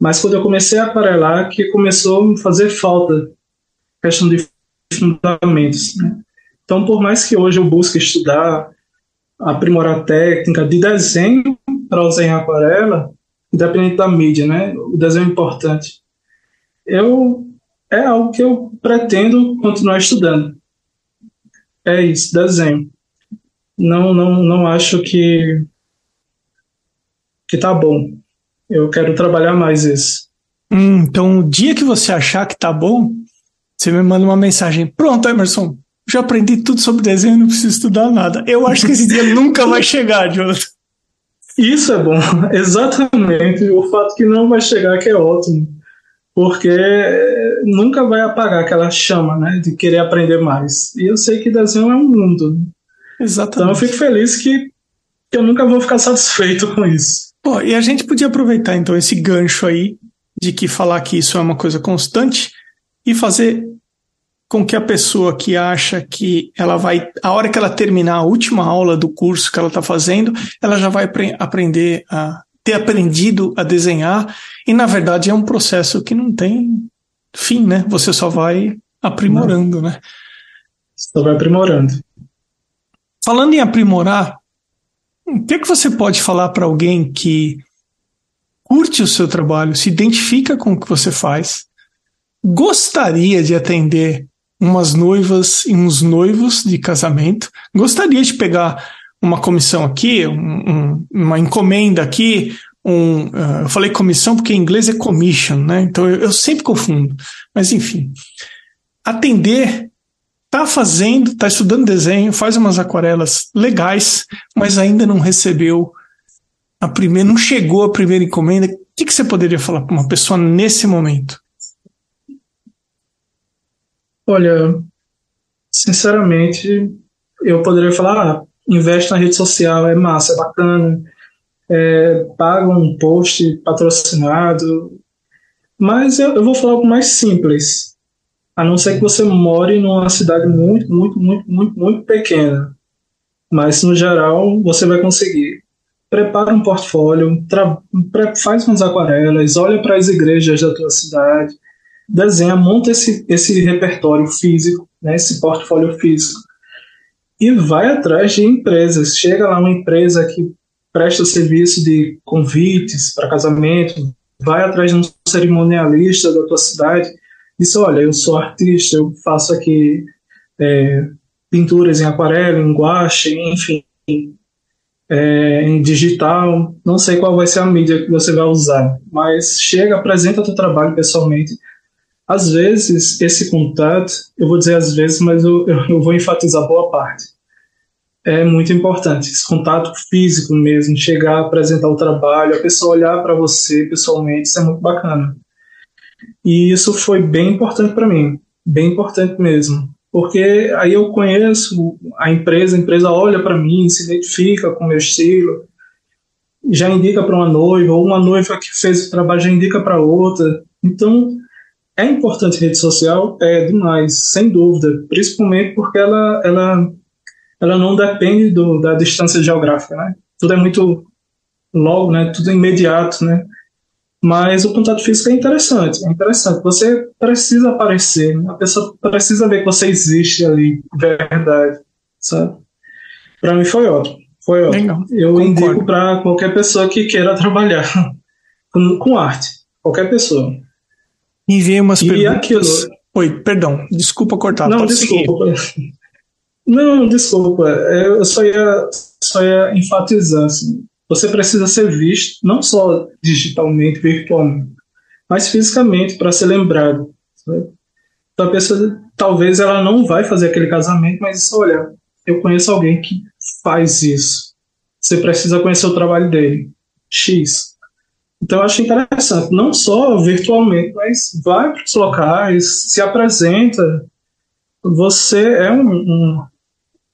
Mas quando eu comecei a aquarelar, que começou a me fazer falta questão de fundamentos. Né? Então, por mais que hoje eu busque estudar, aprimorar a técnica de desenho para usar em aquarela, independente da mídia, né? O desenho é importante. Eu é algo que eu pretendo continuar estudando. É isso, desenho. Não, não, não acho que que tá bom. Eu quero trabalhar mais isso. Hum, então, o dia que você achar que tá bom, você me manda uma mensagem. Pronto, Emerson, já aprendi tudo sobre desenho, não preciso estudar nada. Eu acho que esse dia nunca vai chegar, Jonathan. Isso é bom, exatamente. O fato que não vai chegar que é ótimo porque nunca vai apagar aquela chama, né, de querer aprender mais. E eu sei que desenho é um mundo. Exatamente. Então eu fico feliz que, que eu nunca vou ficar satisfeito com isso. Pô, e a gente podia aproveitar então esse gancho aí de que falar que isso é uma coisa constante e fazer com que a pessoa que acha que ela vai, a hora que ela terminar a última aula do curso que ela está fazendo, ela já vai aprender a ter aprendido a desenhar, e na verdade é um processo que não tem fim, né? Você só vai aprimorando, né? Só vai aprimorando. Falando em aprimorar, o que, é que você pode falar para alguém que curte o seu trabalho, se identifica com o que você faz, gostaria de atender umas noivas e uns noivos de casamento, gostaria de pegar uma comissão aqui, um, um, uma encomenda aqui, um, uh, eu falei comissão porque em inglês é commission, né? Então eu, eu sempre confundo. Mas enfim, atender, tá fazendo, tá estudando desenho, faz umas aquarelas legais, mas ainda não recebeu a primeira, não chegou a primeira encomenda. O que, que você poderia falar para uma pessoa nesse momento? Olha, sinceramente, eu poderia falar, ah, investe na rede social, é massa, é bacana, é, paga um post patrocinado. Mas eu, eu vou falar algo mais simples. A não ser que você more numa cidade muito, muito, muito, muito, muito pequena. Mas, no geral, você vai conseguir. Prepara um portfólio, faz umas aquarelas, olha para as igrejas da tua cidade, desenha, monta esse, esse repertório físico, né, esse portfólio físico e vai atrás de empresas. Chega lá uma empresa que presta serviço de convites para casamento, vai atrás de um cerimonialista da tua cidade, diz: Olha, eu sou artista, eu faço aqui é, pinturas em aquarela, em guache, enfim, é, em digital. Não sei qual vai ser a mídia que você vai usar, mas chega, apresenta teu trabalho pessoalmente às vezes, esse contato, eu vou dizer às vezes, mas eu, eu, vou enfatizar boa parte, é muito importante. Esse contato físico mesmo, chegar, apresentar o trabalho, a pessoa olhar para você pessoalmente, isso é muito bacana. E isso foi bem importante para mim, bem importante mesmo. Porque aí eu conheço a empresa, a empresa olha para mim, se identifica com o meu estilo, já indica para uma noiva, ou uma noiva que fez o trabalho já indica para outra. Então, é importante rede social? É demais, sem dúvida. Principalmente porque ela, ela, ela não depende do, da distância geográfica, né? Tudo é muito logo, né? Tudo é imediato, né? Mas o contato físico é interessante, é interessante. Você precisa aparecer, né? a pessoa precisa ver que você existe ali, verdade, sabe? Para mim foi ótimo, foi ótimo. Legal. Eu Concordo. indico para qualquer pessoa que queira trabalhar com, com arte, qualquer pessoa. Enviei umas e perguntas. Aquilo... Oi, perdão, desculpa cortar. Não, desculpa. Seguir. Não, desculpa. Eu só ia, só ia enfatizar. Assim. você precisa ser visto, não só digitalmente, virtualmente, mas fisicamente, para ser lembrado. Sabe? Então a pessoa, talvez ela não vai fazer aquele casamento, mas olha, eu conheço alguém que faz isso. Você precisa conhecer o trabalho dele. X. Então eu acho interessante, não só virtualmente, mas vai para os locais, se apresenta. Você é um, um,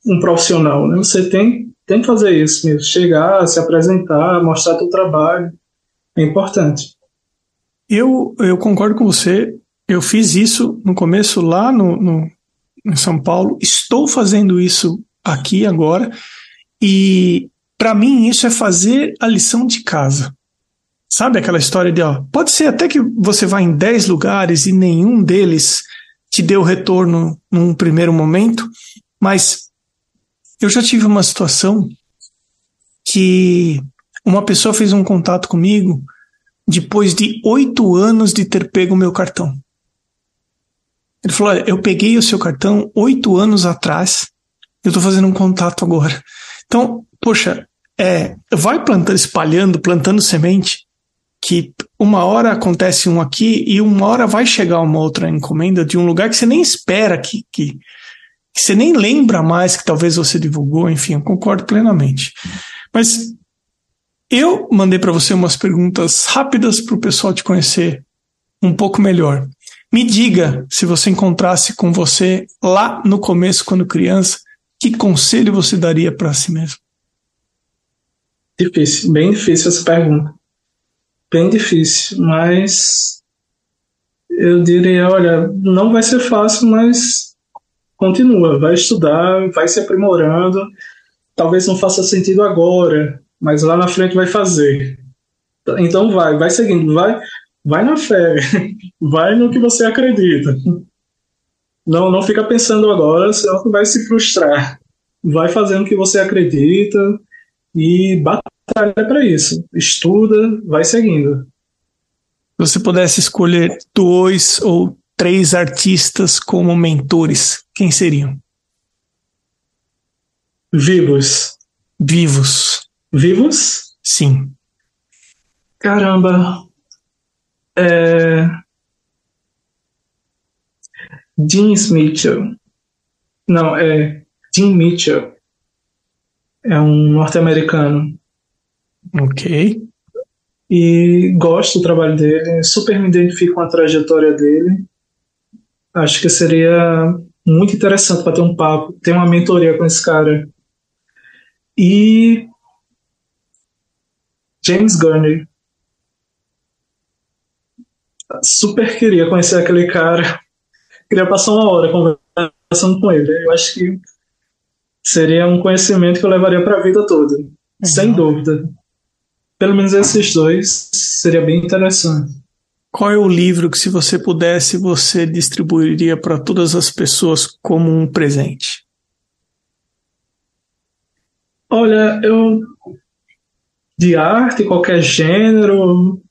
um profissional, né? Você tem, tem que fazer isso mesmo, chegar, se apresentar, mostrar teu trabalho. É importante. Eu, eu concordo com você. Eu fiz isso no começo lá no, no, em São Paulo. Estou fazendo isso aqui agora. E para mim isso é fazer a lição de casa. Sabe aquela história de, ó, pode ser até que você vá em 10 lugares e nenhum deles te deu retorno num primeiro momento, mas eu já tive uma situação que uma pessoa fez um contato comigo depois de oito anos de ter pego meu cartão. Ele falou: Olha, eu peguei o seu cartão oito anos atrás, eu estou fazendo um contato agora. Então, poxa, é, vai plantando, espalhando, plantando semente, que uma hora acontece um aqui e uma hora vai chegar uma outra encomenda de um lugar que você nem espera que, que, que você nem lembra mais que talvez você divulgou, enfim, eu concordo plenamente. Mas eu mandei para você umas perguntas rápidas para o pessoal te conhecer um pouco melhor. Me diga, se você encontrasse com você lá no começo, quando criança, que conselho você daria para si mesmo? Difícil, bem difícil essa pergunta. Bem difícil, mas eu diria, olha, não vai ser fácil, mas continua, vai estudar, vai se aprimorando. Talvez não faça sentido agora, mas lá na frente vai fazer. Então vai, vai seguindo, vai, vai na fé, vai no que você acredita. Não, não fica pensando agora, senão vai se frustrar. Vai fazendo o que você acredita e batalha para isso. Estuda, vai seguindo. Se você pudesse escolher dois ou três artistas como mentores, quem seriam? Vivos. Vivos. Vivos? Sim. Caramba. É... James Mitchell. Não, é Jim Mitchell. É um norte-americano. Ok. E gosto do trabalho dele, super me identifico com a trajetória dele. Acho que seria muito interessante para ter um papo, ter uma mentoria com esse cara. E James Gurney. Super queria conhecer aquele cara. Queria passar uma hora conversando com ele. Eu acho que seria um conhecimento que eu levaria para a vida toda. Uhum. Sem dúvida. Pelo menos esses dois seria bem interessante. Qual é o livro que, se você pudesse, você distribuiria para todas as pessoas como um presente? Olha, eu de arte, qualquer gênero,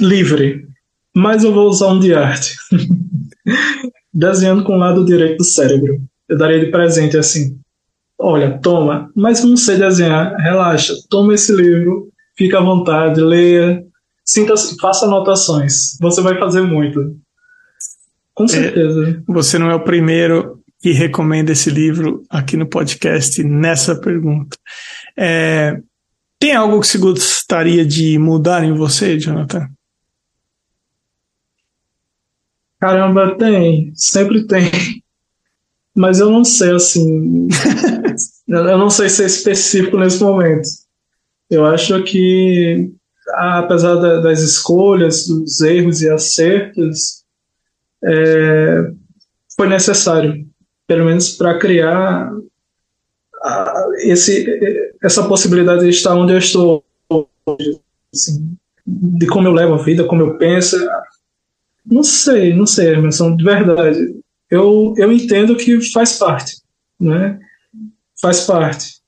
livre. Mas eu vou usar um de arte. Desenhando com o lado direito do cérebro. Eu daria de presente assim. Olha, toma, mas não sei desenhar, relaxa, toma esse livro, fica à vontade, leia, sinta, faça anotações. Você vai fazer muito. Com é, certeza. É, você não é o primeiro que recomenda esse livro aqui no podcast nessa pergunta. É, tem algo que você gostaria de mudar em você, Jonathan? Caramba, tem. Sempre tem. Mas eu não sei, assim. eu não sei ser específico nesse momento. Eu acho que, apesar das escolhas, dos erros e acertos, é, foi necessário, pelo menos para criar esse, essa possibilidade de estar onde eu estou hoje, assim, de como eu levo a vida, como eu penso. Não sei, não sei, Emerson, de verdade. Eu, eu entendo que faz parte, né? Faz parte.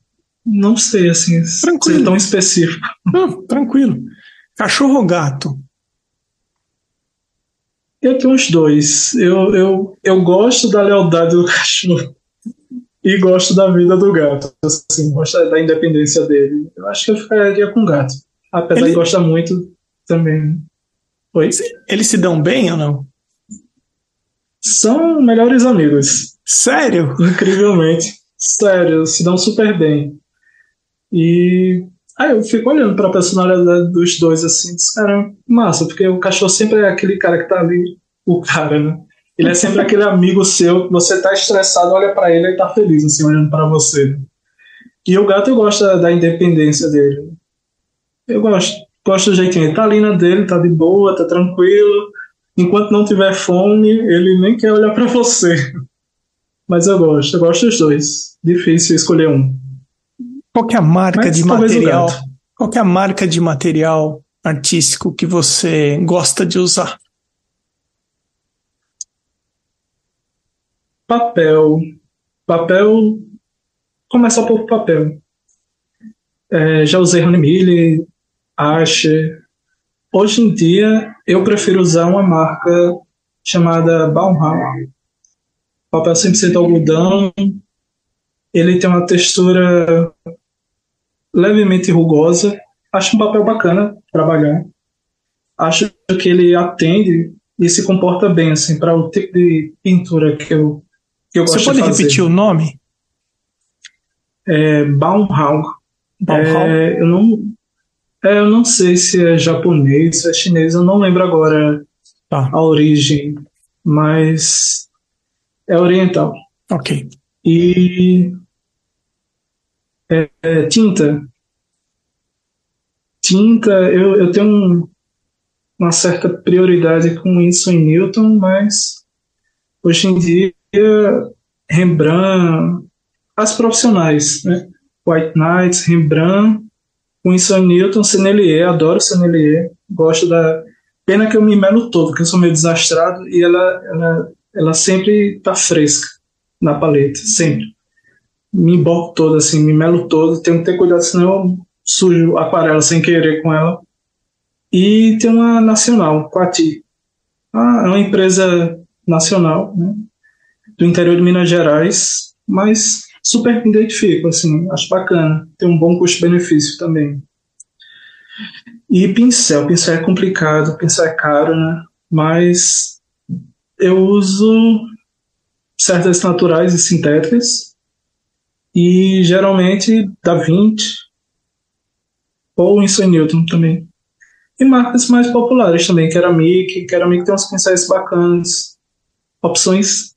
Não sei, assim, tranquilo. ser tão específico. Não, tranquilo. Cachorro ou gato? Eu tenho uns dois. Eu, eu, eu gosto da lealdade do cachorro. e gosto da vida do gato. Assim, gosto da independência dele. Eu acho que eu ficaria com o gato. Apesar Ele... de gostar muito também. Oi? Eles se dão bem ou não? São melhores amigos. Sério? Incrivelmente. Sério, se dão super bem. E aí eu fico olhando para a personalidade dos dois assim, dos cara, massa, porque o cachorro sempre é aquele cara que tá ali, o cara, né? Ele é sempre aquele amigo seu, você tá estressado, olha para ele e tá feliz, assim, olhando para você. E o gato eu gosto da, da, independência dele. Eu gosto, gosto do jeitinho. Ele tá ali na dele, tá de boa, tá tranquilo. Enquanto não tiver fome, ele nem quer olhar para você. Mas eu gosto, eu gosto dos dois. Difícil escolher um. Qual é a marca Mas, de material? Qual é a marca de material artístico que você gosta de usar? Papel. Papel. Começa por papel. É, já usei Honey Mille, Asher. Hoje em dia, eu prefiro usar uma marca chamada Baumhauer. Papel 100% algodão. Ele tem uma textura levemente rugosa. Acho um papel bacana trabalhar. Acho que ele atende e se comporta bem assim para o tipo de pintura que eu você pode repetir o nome? É Baumhaus. É, eu não, é, eu não sei se é japonês, é chinês, eu não lembro agora tá. a origem, mas é oriental. Ok. E é, é, tinta. Tinta, eu, eu tenho um, uma certa prioridade com isso em Newton, mas hoje em dia Rembrandt, as profissionais, né? White Knights, Rembrandt, Winston Newton, Sennelier, adoro Sennelier, gosto da... Pena que eu me melo todo, que eu sou meio desastrado, e ela, ela, ela sempre tá fresca na paleta, sempre. Me emborco todo, assim, me melo todo, tenho que ter cuidado, senão eu sujo aquarela sem querer com ela. E tem uma nacional, Quati. Ah, é uma empresa nacional, né? do interior de Minas Gerais, mas super me identifico, assim, acho bacana. Tem um bom custo-benefício também. E pincel, pincel é complicado, pincel é caro, né? Mas eu uso certas naturais e sintéticas e geralmente da 20 ou Winston Newton também. E marcas mais populares também, Ceramic, Ceramic tem uns pincéis bacanas, opções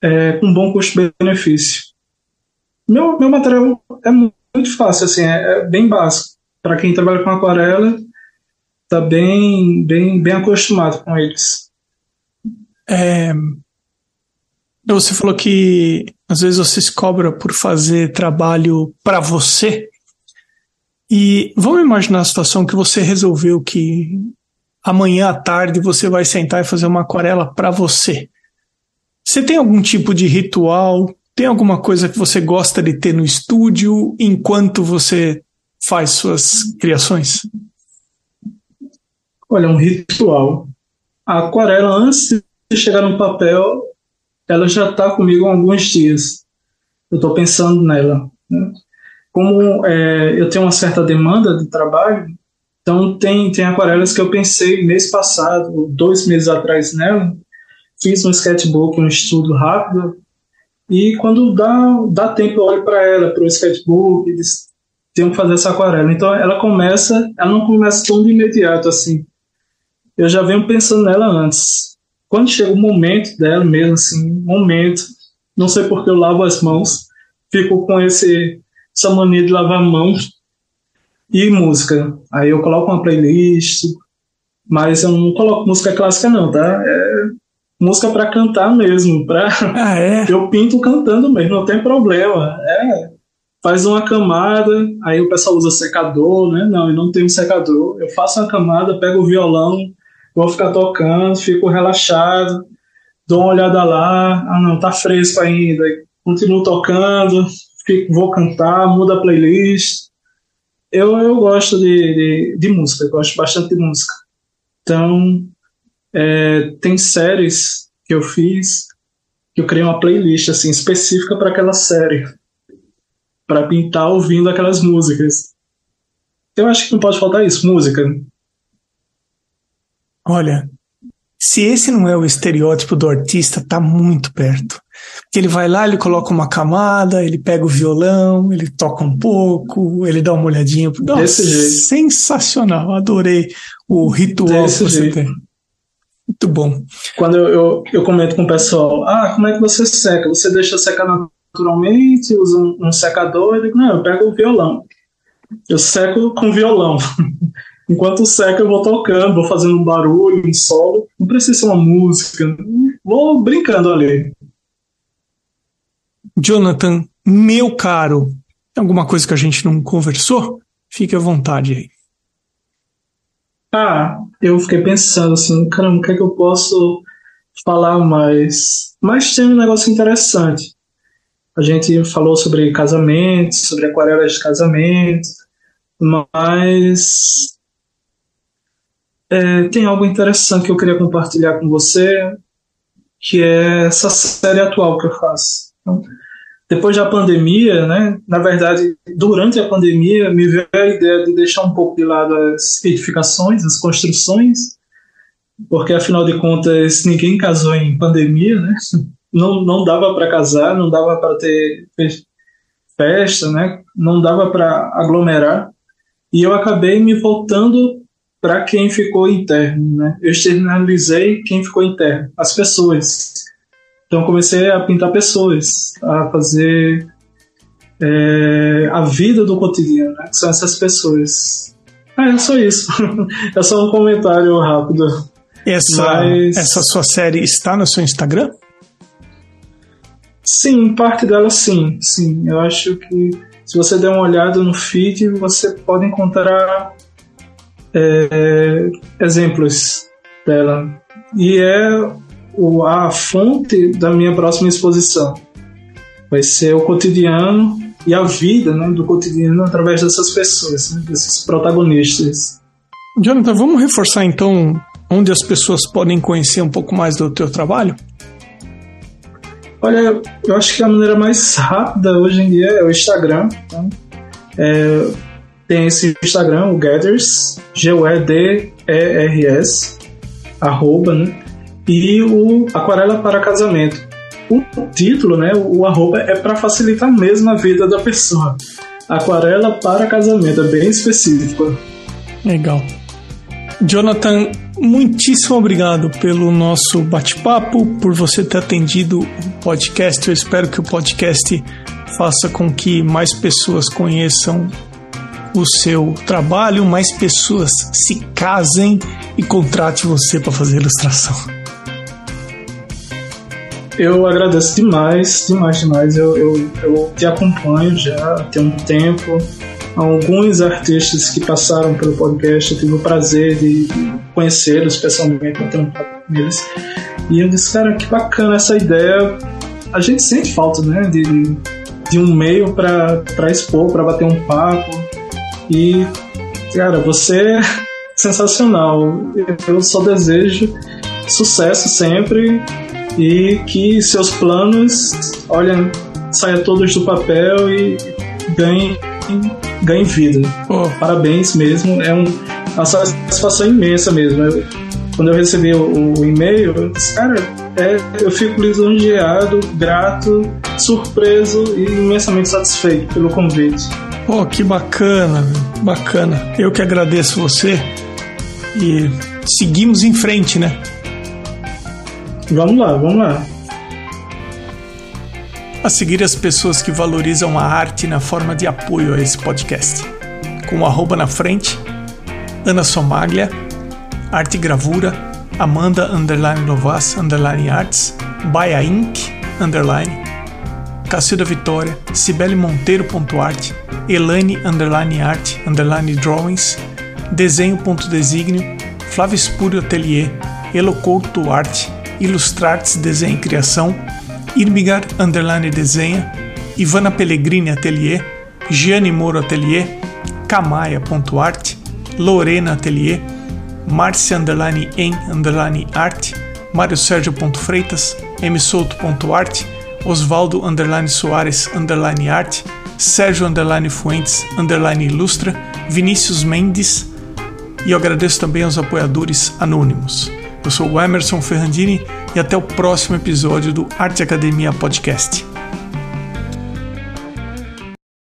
é, com bom custo-benefício. Meu, meu material é muito fácil, assim, é, é bem básico. Para quem trabalha com aquarela, está bem, bem, bem acostumado com eles. É, você falou que às vezes você se cobra por fazer trabalho para você. E vamos imaginar a situação que você resolveu que amanhã à tarde você vai sentar e fazer uma aquarela para você. Você tem algum tipo de ritual? Tem alguma coisa que você gosta de ter no estúdio enquanto você faz suas criações? Olha, um ritual. A aquarela, antes de chegar no papel, ela já está comigo há alguns dias. Eu estou pensando nela. Né? Como é, eu tenho uma certa demanda de trabalho, então tem, tem aquarelas que eu pensei mês passado, dois meses atrás nela, fiz um sketchbook, um estudo rápido, e quando dá, dá tempo eu olho para ela, para o sketchbook, e diz, tenho que fazer essa aquarela. Então ela começa, ela não começa tão de imediato assim. Eu já venho pensando nela antes. Quando chega o momento dela mesmo, assim, momento, não sei porque eu lavo as mãos, fico com esse, essa mania de lavar a mão e música. Aí eu coloco uma playlist, mas eu não coloco música clássica não, tá? É música para cantar mesmo, para ah, é? eu pinto cantando mesmo, não tem problema. É, faz uma camada, aí o pessoal usa secador, né? Não, eu não tenho secador. Eu faço uma camada, pego o violão, vou ficar tocando, fico relaxado, dou uma olhada lá, ah não, tá fresco ainda, continuo tocando, fico, vou cantar, muda a playlist. Eu, eu gosto de, de, de música, eu gosto bastante de música. Então, é, tem séries que eu fiz que eu criei uma playlist assim específica para aquela série, para pintar ouvindo aquelas músicas. Eu acho que não pode faltar isso, música. Olha, se esse não é o estereótipo do artista, tá muito perto. Que ele vai lá, ele coloca uma camada, ele pega o violão, ele toca um pouco, ele dá uma olhadinha. Nossa, Desse jeito. sensacional, adorei o ritual Desse que você jeito. tem. Muito bom. Quando eu, eu, eu, comento com o pessoal, ah, como é que você seca? Você deixa secar naturalmente, usa um, um secador? Eu digo, não, eu pego o violão. Eu seco com violão. Enquanto seca, eu vou tocando, vou fazendo um barulho, um solo. Não precisa ser uma música. Vou brincando ali. Jonathan, meu caro, alguma coisa que a gente não conversou? Fique à vontade aí. Ah, eu fiquei pensando assim, caramba, o que é que eu posso falar mais? Mas tem um negócio interessante. A gente falou sobre casamento, sobre aquarelas de casamento, mas é, tem algo interessante que eu queria compartilhar com você, que é essa série atual que eu faço. Então, depois da pandemia, né, na verdade, durante a pandemia, me veio a ideia de deixar um pouco de lado as edificações, as construções, porque afinal de contas ninguém casou em pandemia, né? Não, não dava para casar, não dava para ter festa, né? Não dava para aglomerar. E eu acabei me voltando para quem ficou interno, né? Eu externalizei quem ficou interno, as pessoas. Então comecei a pintar pessoas, a fazer é, a vida do cotidiano, né? que são essas pessoas. Ah, é só isso. é só um comentário rápido. Essa, Mas... essa sua série está no seu Instagram? Sim, parte dela sim, sim. Eu acho que se você der uma olhada no feed, você pode encontrar é, exemplos dela. E é o, a fonte da minha próxima exposição. Vai ser o cotidiano e a vida né, do cotidiano através dessas pessoas, né, desses protagonistas. Jonathan, vamos reforçar então onde as pessoas podem conhecer um pouco mais do teu trabalho? Olha, eu acho que a maneira mais rápida hoje em dia é o Instagram. Tá? É, tem esse Instagram, o Gathers, G-U-E-D-E-R-S, arroba, né? E o Aquarela para Casamento. O título, né, o arroba, é para facilitar mesmo a vida da pessoa. Aquarela para casamento, é bem específico. Legal. Jonathan, muitíssimo obrigado pelo nosso bate-papo, por você ter atendido o podcast. Eu espero que o podcast faça com que mais pessoas conheçam o seu trabalho, mais pessoas se casem e contrate você para fazer ilustração. Eu agradeço demais, demais, demais. Eu, eu, eu te acompanho já tem um tempo. Alguns artistas que passaram pelo podcast, eu tive o prazer de conhecê-los pessoalmente, bater um papo com eles. E eu disse, cara, que bacana essa ideia. A gente sente falta, né, de, de um meio para expor, para bater um papo e, cara, você é sensacional. Eu só desejo sucesso sempre e que seus planos, olha, saiam todos do papel e ganhem, ganhem vida. Parabéns mesmo, é um, uma satisfação imensa mesmo. Eu, quando eu recebi o, o e-mail, eu disse, cara, é, eu fico lisonjeado, grato, surpreso e imensamente satisfeito pelo convite. Oh, que bacana, bacana. Eu que agradeço você e seguimos em frente, né? Vamos lá, vamos lá. A seguir as pessoas que valorizam a arte na forma de apoio a esse podcast. Com o arroba na frente, Ana Somaglia, Arte Gravura, Amanda Underline Novas Underline Arts, Baia Inc. Underline, Cacilda Vitória, Cibele Monteiro.art, Elaine underline art underline drawings, desenho.designio, Flávio Espúrio Atelier, Elocouto Arte, Ilustrartes Desenho e Criação, Irmigar underline desenha, Ivana Pellegrini Atelier, Gianni Moro Atelier, Camaia.art, Lorena Atelier, Marcia underline em underline art, Mário Sérgio.freitas, msouto.arte, Osvaldo underline Soares underline arte, Sérgio underline Fuentes underline ilustra, Vinícius Mendes e eu agradeço também aos apoiadores anônimos. Eu sou o Emerson Ferrandini e até o próximo episódio do Arte Academia Podcast.